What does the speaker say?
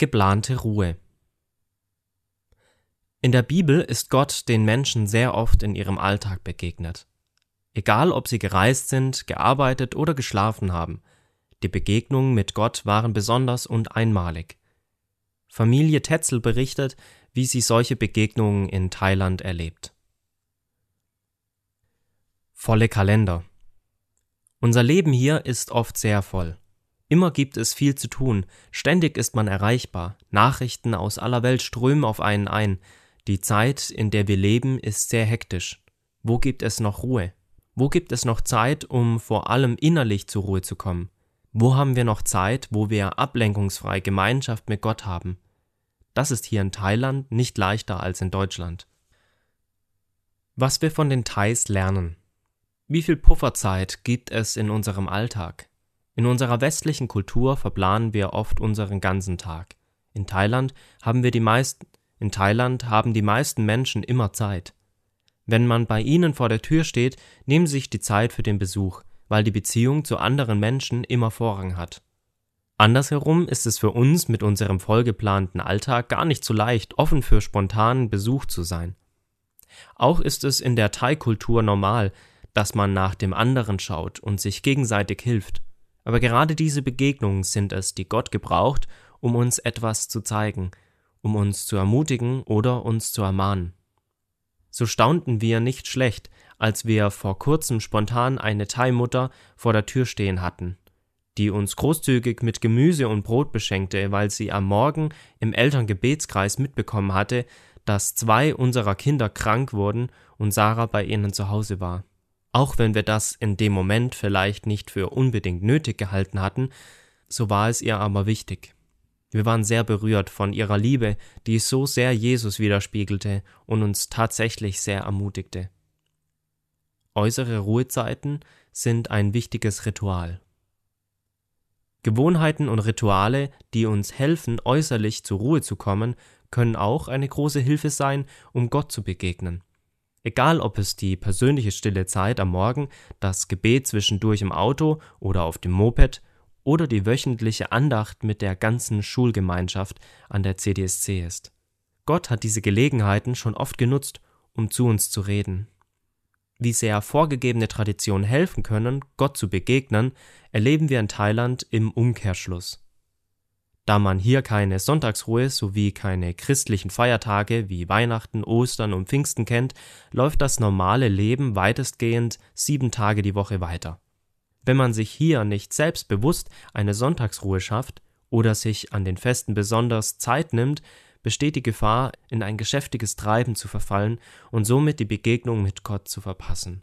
Geplante Ruhe In der Bibel ist Gott den Menschen sehr oft in ihrem Alltag begegnet. Egal, ob sie gereist sind, gearbeitet oder geschlafen haben, die Begegnungen mit Gott waren besonders und einmalig. Familie Tetzel berichtet, wie sie solche Begegnungen in Thailand erlebt. Volle Kalender Unser Leben hier ist oft sehr voll. Immer gibt es viel zu tun, ständig ist man erreichbar, Nachrichten aus aller Welt strömen auf einen ein, die Zeit, in der wir leben, ist sehr hektisch. Wo gibt es noch Ruhe? Wo gibt es noch Zeit, um vor allem innerlich zur Ruhe zu kommen? Wo haben wir noch Zeit, wo wir ablenkungsfrei Gemeinschaft mit Gott haben? Das ist hier in Thailand nicht leichter als in Deutschland. Was wir von den Thais lernen. Wie viel Pufferzeit gibt es in unserem Alltag? In unserer westlichen Kultur verplanen wir oft unseren ganzen Tag. In Thailand haben wir die meisten in Thailand haben die meisten Menschen immer Zeit. Wenn man bei ihnen vor der Tür steht, nehmen sie sich die Zeit für den Besuch, weil die Beziehung zu anderen Menschen immer Vorrang hat. Andersherum ist es für uns mit unserem vollgeplanten Alltag gar nicht so leicht, offen für spontanen Besuch zu sein. Auch ist es in der Thai-Kultur normal, dass man nach dem anderen schaut und sich gegenseitig hilft. Aber gerade diese Begegnungen sind es, die Gott gebraucht, um uns etwas zu zeigen, um uns zu ermutigen oder uns zu ermahnen. So staunten wir nicht schlecht, als wir vor kurzem spontan eine Thai-Mutter vor der Tür stehen hatten, die uns großzügig mit Gemüse und Brot beschenkte, weil sie am Morgen im Elterngebetskreis mitbekommen hatte, dass zwei unserer Kinder krank wurden und Sarah bei ihnen zu Hause war. Auch wenn wir das in dem Moment vielleicht nicht für unbedingt nötig gehalten hatten, so war es ihr aber wichtig. Wir waren sehr berührt von ihrer Liebe, die so sehr Jesus widerspiegelte und uns tatsächlich sehr ermutigte. Äußere Ruhezeiten sind ein wichtiges Ritual. Gewohnheiten und Rituale, die uns helfen, äußerlich zur Ruhe zu kommen, können auch eine große Hilfe sein, um Gott zu begegnen. Egal ob es die persönliche stille Zeit am Morgen, das Gebet zwischendurch im Auto oder auf dem Moped oder die wöchentliche Andacht mit der ganzen Schulgemeinschaft an der CDSC ist. Gott hat diese Gelegenheiten schon oft genutzt, um zu uns zu reden. Wie sehr vorgegebene Traditionen helfen können, Gott zu begegnen, erleben wir in Thailand im Umkehrschluss. Da man hier keine Sonntagsruhe sowie keine christlichen Feiertage wie Weihnachten, Ostern und Pfingsten kennt, läuft das normale Leben weitestgehend sieben Tage die Woche weiter. Wenn man sich hier nicht selbstbewusst eine Sonntagsruhe schafft oder sich an den Festen besonders Zeit nimmt, besteht die Gefahr, in ein geschäftiges Treiben zu verfallen und somit die Begegnung mit Gott zu verpassen.